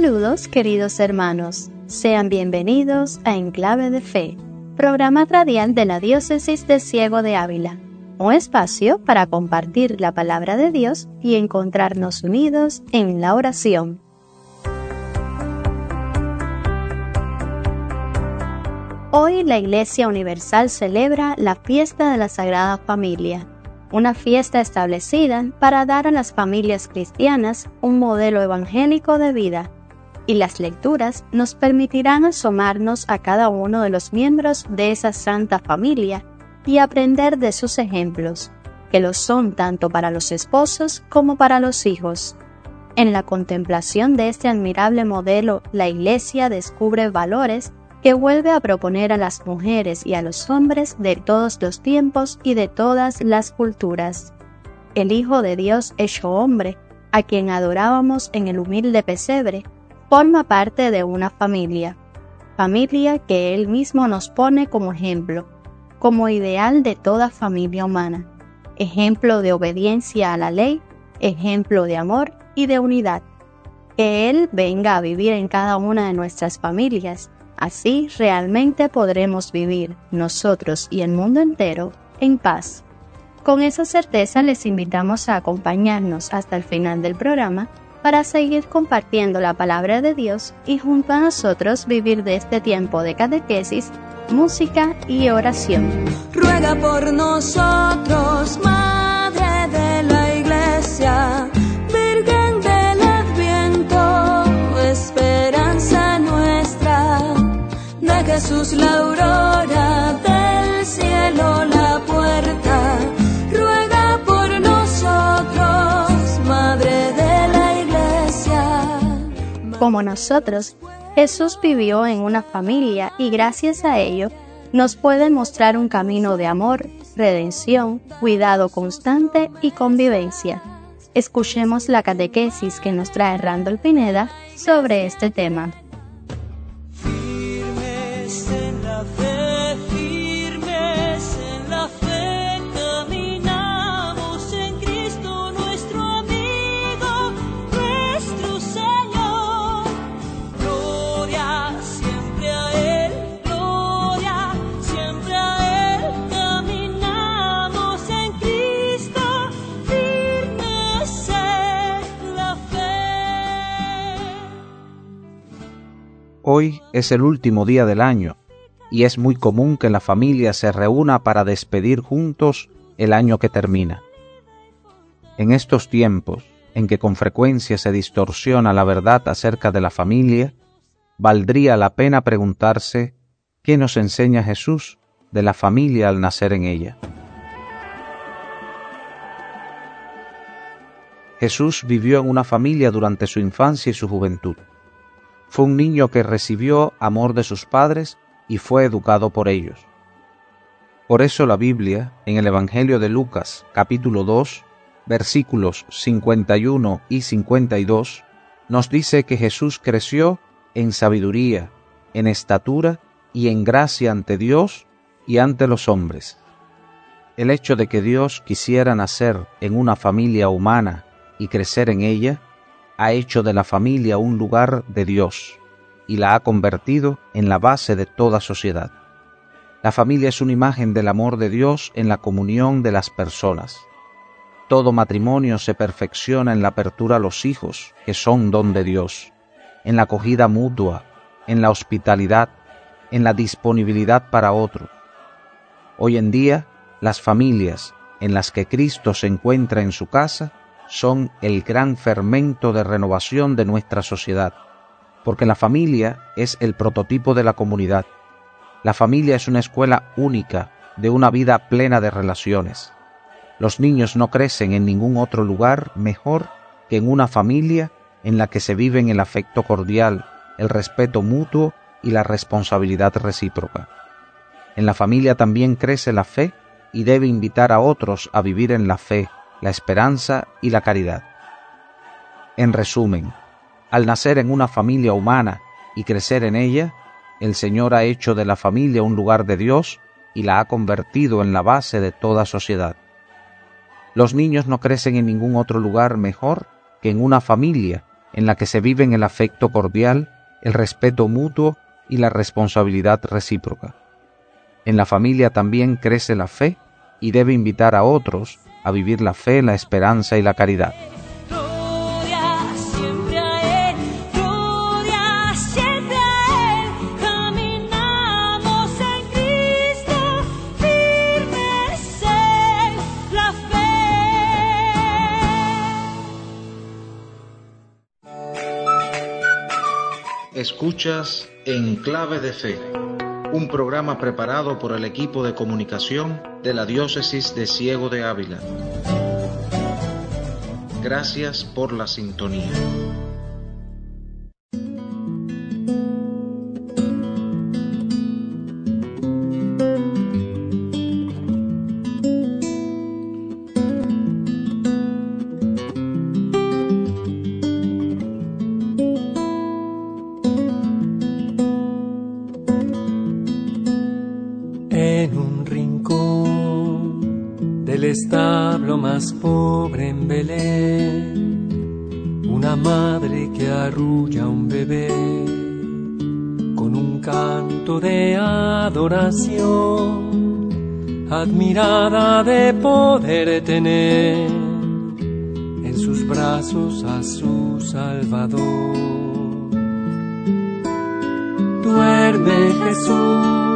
Saludos queridos hermanos, sean bienvenidos a Enclave de Fe, programa radial de la Diócesis de Ciego de Ávila, un espacio para compartir la palabra de Dios y encontrarnos unidos en la oración. Hoy la Iglesia Universal celebra la fiesta de la Sagrada Familia, una fiesta establecida para dar a las familias cristianas un modelo evangélico de vida, y las lecturas nos permitirán asomarnos a cada uno de los miembros de esa santa familia y aprender de sus ejemplos, que lo son tanto para los esposos como para los hijos. En la contemplación de este admirable modelo, la Iglesia descubre valores que vuelve a proponer a las mujeres y a los hombres de todos los tiempos y de todas las culturas. El Hijo de Dios hecho hombre, a quien adorábamos en el humilde pesebre, forma parte de una familia, familia que Él mismo nos pone como ejemplo, como ideal de toda familia humana, ejemplo de obediencia a la ley, ejemplo de amor y de unidad. Que Él venga a vivir en cada una de nuestras familias, así realmente podremos vivir nosotros y el mundo entero en paz. Con esa certeza les invitamos a acompañarnos hasta el final del programa para seguir compartiendo la palabra de Dios y junto a nosotros vivir de este tiempo de catequesis, música y oración. Ruega por nosotros, Madre de la Iglesia, Virgen del Adviento, esperanza nuestra, de Jesús la aurora del cielo la Como nosotros, Jesús vivió en una familia y gracias a ello nos puede mostrar un camino de amor, redención, cuidado constante y convivencia. Escuchemos la catequesis que nos trae Randall Pineda sobre este tema. Hoy es el último día del año y es muy común que la familia se reúna para despedir juntos el año que termina. En estos tiempos, en que con frecuencia se distorsiona la verdad acerca de la familia, valdría la pena preguntarse qué nos enseña Jesús de la familia al nacer en ella. Jesús vivió en una familia durante su infancia y su juventud. Fue un niño que recibió amor de sus padres y fue educado por ellos. Por eso la Biblia, en el Evangelio de Lucas capítulo 2, versículos 51 y 52, nos dice que Jesús creció en sabiduría, en estatura y en gracia ante Dios y ante los hombres. El hecho de que Dios quisiera nacer en una familia humana y crecer en ella, ha hecho de la familia un lugar de Dios y la ha convertido en la base de toda sociedad. La familia es una imagen del amor de Dios en la comunión de las personas. Todo matrimonio se perfecciona en la apertura a los hijos, que son don de Dios, en la acogida mutua, en la hospitalidad, en la disponibilidad para otros. Hoy en día, las familias en las que Cristo se encuentra en su casa son el gran fermento de renovación de nuestra sociedad, porque la familia es el prototipo de la comunidad. La familia es una escuela única de una vida plena de relaciones. Los niños no crecen en ningún otro lugar mejor que en una familia en la que se viven el afecto cordial, el respeto mutuo y la responsabilidad recíproca. En la familia también crece la fe y debe invitar a otros a vivir en la fe, la esperanza y la caridad. En resumen, al nacer en una familia humana y crecer en ella, el Señor ha hecho de la familia un lugar de Dios y la ha convertido en la base de toda sociedad. Los niños no crecen en ningún otro lugar mejor que en una familia en la que se viven el afecto cordial, el respeto mutuo y la responsabilidad recíproca. En la familia también crece la fe y debe invitar a otros a vivir la fe, la esperanza y la caridad. Gloria siempre a Él, gloria siempre a Él. Caminamos en Cristo, firmes en la fe. Escuchas En Clave de Fe, un programa preparado por el equipo de comunicación de la Diócesis de Ciego de Ávila. Gracias por la sintonía. Del establo más pobre en Belén, una madre que arrulla a un bebé con un canto de adoración, admirada de poder tener en sus brazos a su Salvador. Duerme Jesús,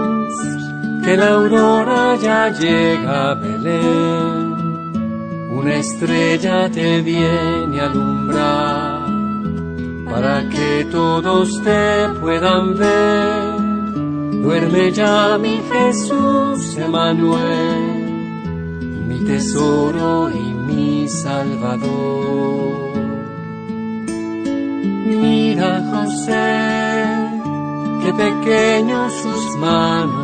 que la aurora ya llega a Belén. Una estrella te viene a alumbrar para que todos te puedan ver. Duerme ya mi Jesús Emanuel, mi tesoro y mi Salvador. Mira José, qué pequeños sus manos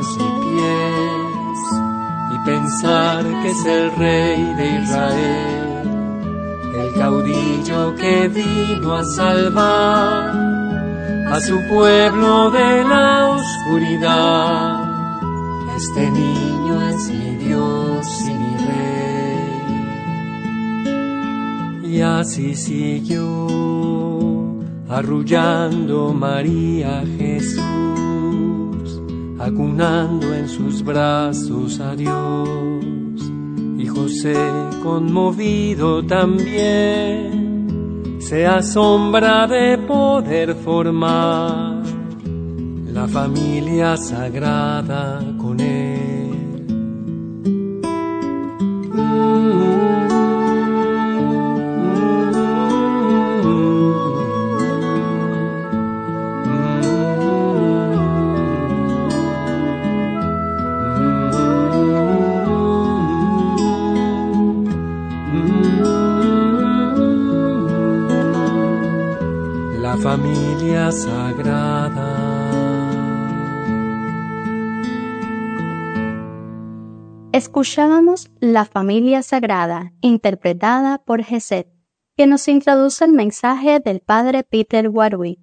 y pensar que es el rey de Israel, el caudillo que vino a salvar a su pueblo de la oscuridad. Este niño es mi Dios y mi rey. Y así siguió arrullando María Jesús, acunando en sus brazos a Dios. Y José, conmovido también, se asombra de poder formar la familia sagrada con él. Familia sagrada. Escuchábamos La familia sagrada, interpretada por Geset, que nos introduce el mensaje del padre Peter Warwick.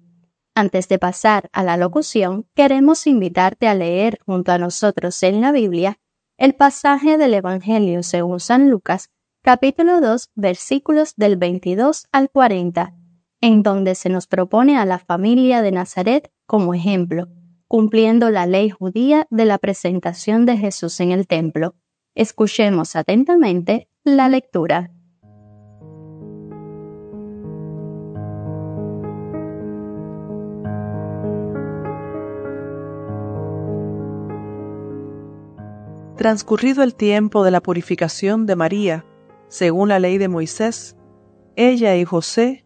Antes de pasar a la locución, queremos invitarte a leer junto a nosotros en la Biblia el pasaje del Evangelio según San Lucas, capítulo 2, versículos del 22 al 40, en donde se nos propone a la familia de Nazaret como ejemplo, cumpliendo la ley judía de la presentación de Jesús en el templo. Escuchemos atentamente la lectura. Transcurrido el tiempo de la purificación de María, según la ley de Moisés, ella y José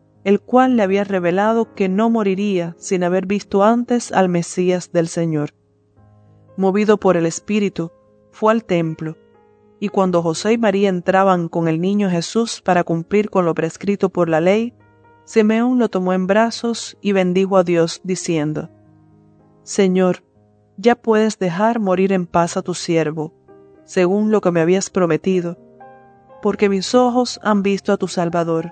el cual le había revelado que no moriría sin haber visto antes al Mesías del Señor. Movido por el Espíritu, fue al templo, y cuando José y María entraban con el niño Jesús para cumplir con lo prescrito por la ley, Simeón lo tomó en brazos y bendijo a Dios, diciendo, Señor, ya puedes dejar morir en paz a tu siervo, según lo que me habías prometido, porque mis ojos han visto a tu Salvador,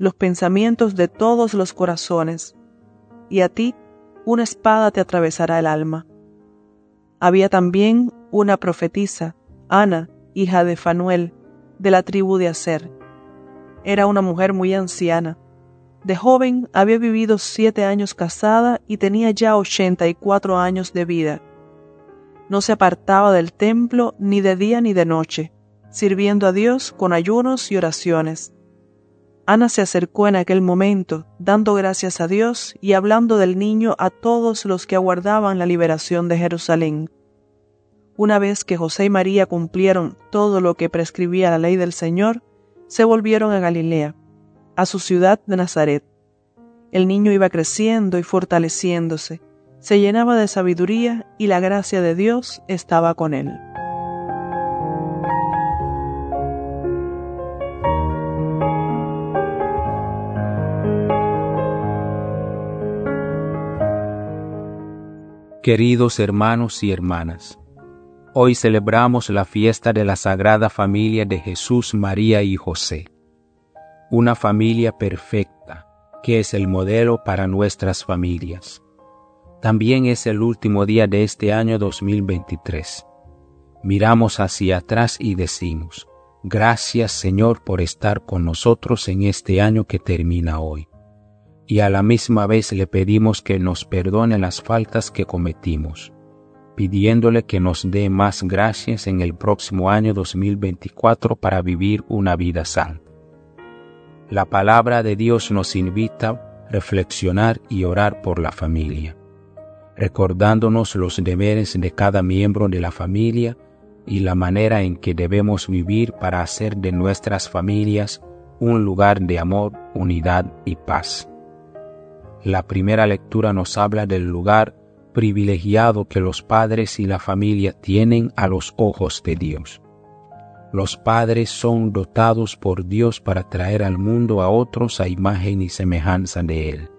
los pensamientos de todos los corazones, y a ti una espada te atravesará el alma. Había también una profetisa, Ana, hija de Fanuel, de la tribu de Aser. Era una mujer muy anciana. De joven había vivido siete años casada y tenía ya ochenta y cuatro años de vida. No se apartaba del templo ni de día ni de noche, sirviendo a Dios con ayunos y oraciones. Ana se acercó en aquel momento, dando gracias a Dios y hablando del niño a todos los que aguardaban la liberación de Jerusalén. Una vez que José y María cumplieron todo lo que prescribía la ley del Señor, se volvieron a Galilea, a su ciudad de Nazaret. El niño iba creciendo y fortaleciéndose, se llenaba de sabiduría y la gracia de Dios estaba con él. Queridos hermanos y hermanas, Hoy celebramos la fiesta de la Sagrada Familia de Jesús, María y José. Una familia perfecta, que es el modelo para nuestras familias. También es el último día de este año 2023. Miramos hacia atrás y decimos, gracias Señor por estar con nosotros en este año que termina hoy. Y a la misma vez le pedimos que nos perdone las faltas que cometimos pidiéndole que nos dé más gracias en el próximo año 2024 para vivir una vida santa. La palabra de Dios nos invita a reflexionar y orar por la familia, recordándonos los deberes de cada miembro de la familia y la manera en que debemos vivir para hacer de nuestras familias un lugar de amor, unidad y paz. La primera lectura nos habla del lugar privilegiado que los padres y la familia tienen a los ojos de Dios. Los padres son dotados por Dios para traer al mundo a otros a imagen y semejanza de Él.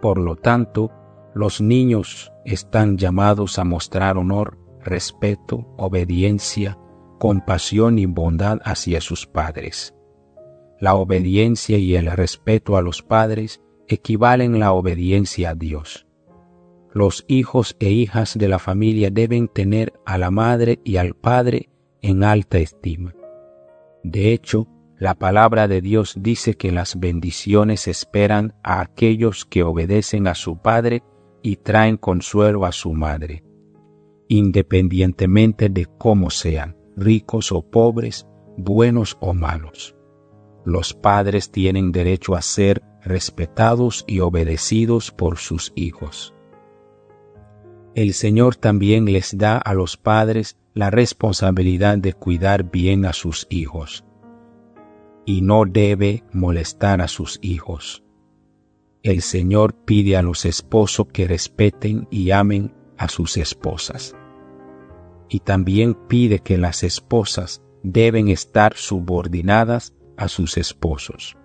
Por lo tanto, los niños están llamados a mostrar honor, respeto, obediencia, compasión y bondad hacia sus padres. La obediencia y el respeto a los padres equivalen la obediencia a Dios los hijos e hijas de la familia deben tener a la madre y al padre en alta estima. De hecho, la palabra de Dios dice que las bendiciones esperan a aquellos que obedecen a su padre y traen consuelo a su madre, independientemente de cómo sean, ricos o pobres, buenos o malos. Los padres tienen derecho a ser respetados y obedecidos por sus hijos el Señor también les da a los padres la responsabilidad de cuidar bien a sus hijos y no debe molestar a sus hijos. El Señor pide a los esposos que respeten y amen a sus esposas. Y también pide que las esposas deben estar subordinadas a sus esposos.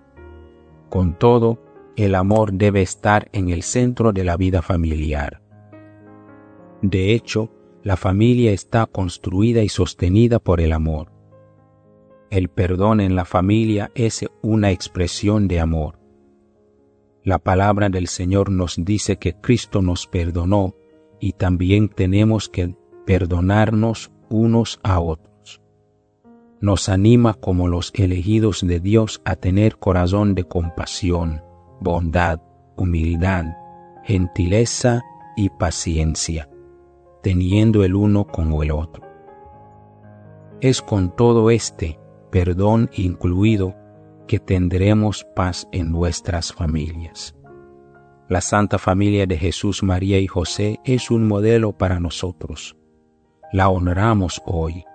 Con todo, el amor debe estar en el centro de la vida familiar. De hecho, la familia está construida y sostenida por el amor. El perdón en la familia es una expresión de amor. La palabra del Señor nos dice que Cristo nos perdonó y también tenemos que perdonarnos unos a otros. Nos anima como los elegidos de Dios a tener corazón de compasión, bondad, humildad, gentileza y paciencia teniendo el uno con el otro. Es con todo este perdón incluido que tendremos paz en nuestras familias. La Santa Familia de Jesús, María y José es un modelo para nosotros. La honramos hoy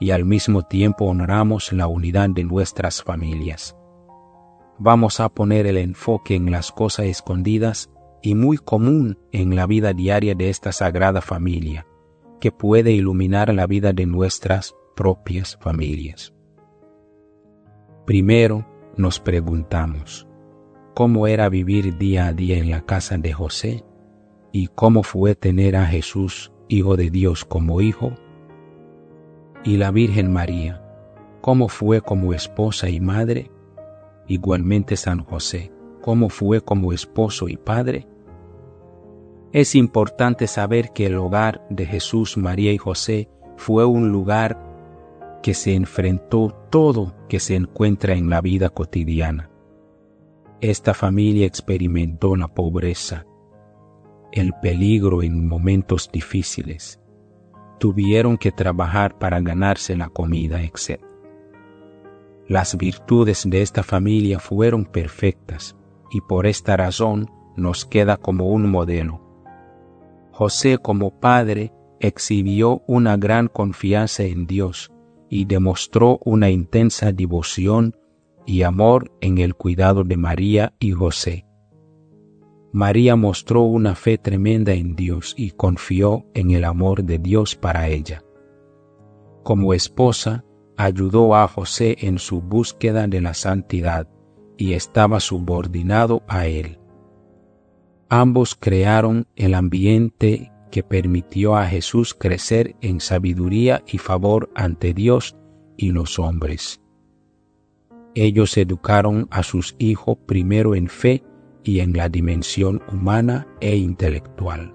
y al mismo tiempo honramos la unidad de nuestras familias. Vamos a poner el enfoque en las cosas escondidas y muy común en la vida diaria de esta sagrada familia, que puede iluminar la vida de nuestras propias familias. Primero nos preguntamos, ¿cómo era vivir día a día en la casa de José? ¿Y cómo fue tener a Jesús, Hijo de Dios, como hijo? ¿Y la Virgen María, cómo fue como esposa y madre? Igualmente San José, ¿cómo fue como esposo y padre? Es importante saber que el hogar de Jesús, María y José fue un lugar que se enfrentó todo que se encuentra en la vida cotidiana. Esta familia experimentó la pobreza, el peligro en momentos difíciles. Tuvieron que trabajar para ganarse la comida, etc. Las virtudes de esta familia fueron perfectas y por esta razón nos queda como un modelo. José como padre exhibió una gran confianza en Dios y demostró una intensa devoción y amor en el cuidado de María y José. María mostró una fe tremenda en Dios y confió en el amor de Dios para ella. Como esposa, ayudó a José en su búsqueda de la santidad y estaba subordinado a él. Ambos crearon el ambiente que permitió a Jesús crecer en sabiduría y favor ante Dios y los hombres. Ellos educaron a sus hijos primero en fe y en la dimensión humana e intelectual.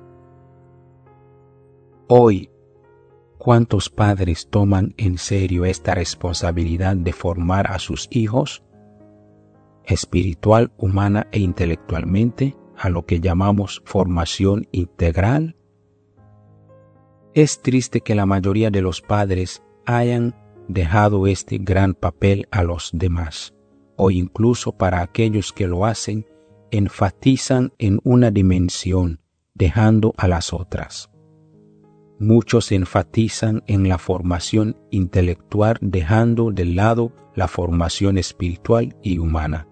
Hoy, ¿cuántos padres toman en serio esta responsabilidad de formar a sus hijos? espiritual, humana e intelectualmente, a lo que llamamos formación integral? Es triste que la mayoría de los padres hayan dejado este gran papel a los demás, o incluso para aquellos que lo hacen, enfatizan en una dimensión, dejando a las otras. Muchos enfatizan en la formación intelectual, dejando de lado la formación espiritual y humana.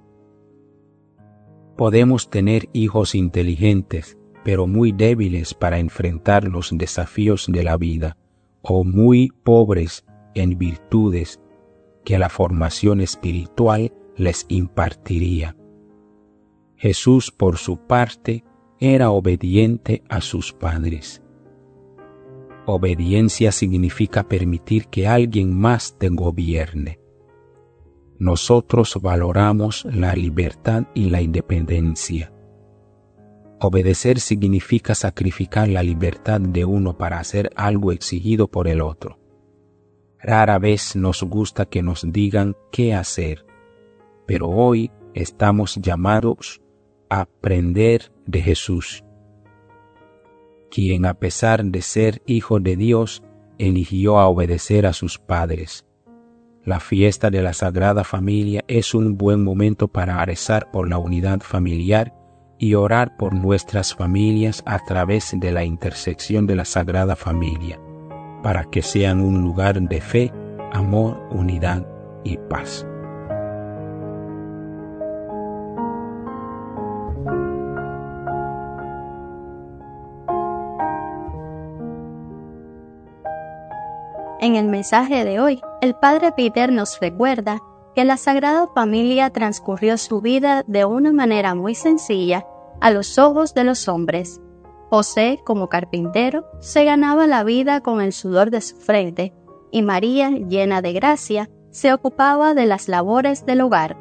Podemos tener hijos inteligentes, pero muy débiles para enfrentar los desafíos de la vida, o muy pobres en virtudes que la formación espiritual les impartiría. Jesús, por su parte, era obediente a sus padres. Obediencia significa permitir que alguien más te gobierne. Nosotros valoramos la libertad y la independencia Obedecer significa sacrificar la libertad de uno para hacer algo exigido por el otro. Rara vez nos gusta que nos digan qué hacer, pero hoy estamos llamados aprender de Jesús, quien a pesar de ser hijo de Dios, eligió a obedecer a sus padres. La fiesta de la Sagrada Familia es un buen momento para rezar por la unidad familiar y orar por nuestras familias a través de la intersección de la Sagrada Familia, para que sean un lugar de fe, amor, unidad y paz. En el mensaje de hoy, el Padre Peter nos recuerda que la Sagrada Familia transcurrió su vida de una manera muy sencilla a los ojos de los hombres. José, como carpintero, se ganaba la vida con el sudor de su frente, y María, llena de gracia, se ocupaba de las labores del hogar.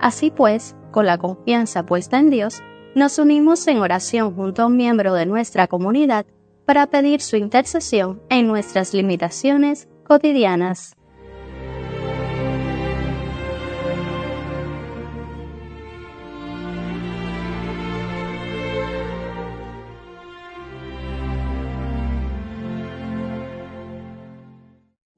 Así pues, con la confianza puesta en Dios, nos unimos en oración junto a un miembro de nuestra comunidad para pedir su intercesión en nuestras limitaciones cotidianas.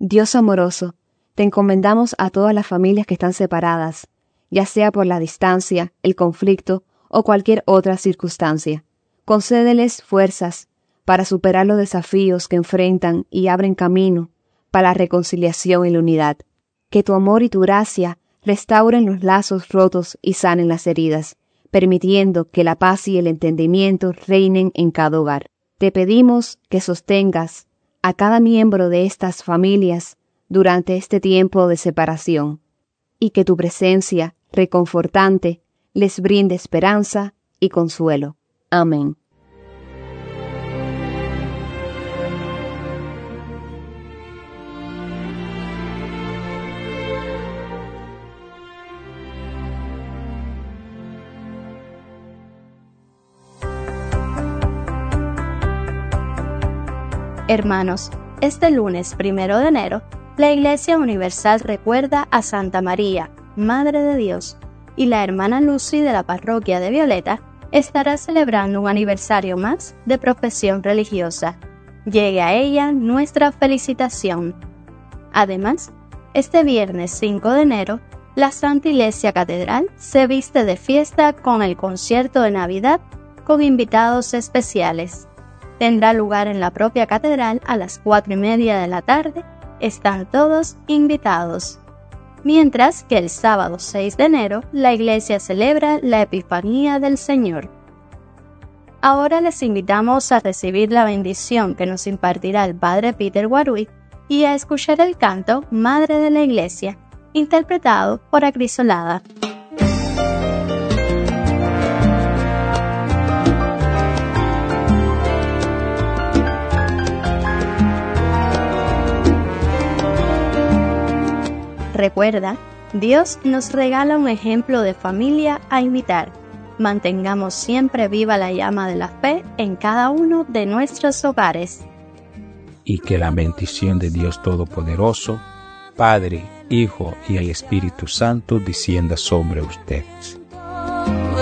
Dios amoroso, te encomendamos a todas las familias que están separadas, ya sea por la distancia, el conflicto o cualquier otra circunstancia. Concédeles fuerzas para superar los desafíos que enfrentan y abren camino para la reconciliación y la unidad. Que tu amor y tu gracia restauren los lazos rotos y sanen las heridas, permitiendo que la paz y el entendimiento reinen en cada hogar. Te pedimos que sostengas a cada miembro de estas familias durante este tiempo de separación, y que tu presencia reconfortante les brinde esperanza y consuelo. Amén. Hermanos, este lunes primero de enero, la Iglesia Universal recuerda a Santa María, Madre de Dios, y la hermana Lucy de la parroquia de Violeta estará celebrando un aniversario más de profesión religiosa. Llegue a ella nuestra felicitación. Además, este viernes 5 de enero, la Santa Iglesia Catedral se viste de fiesta con el concierto de Navidad con invitados especiales tendrá lugar en la propia catedral a las cuatro y media de la tarde. Están todos invitados. Mientras que el sábado 6 de enero la iglesia celebra la Epifanía del Señor. Ahora les invitamos a recibir la bendición que nos impartirá el Padre Peter Warwick y a escuchar el canto Madre de la Iglesia, interpretado por Acrisolada. Recuerda, Dios nos regala un ejemplo de familia a imitar. Mantengamos siempre viva la llama de la fe en cada uno de nuestros hogares. Y que la bendición de Dios Todopoderoso, Padre, Hijo y el Espíritu Santo descienda sobre ustedes.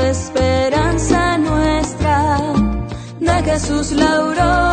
esperanza nuestra, de Jesús la aurora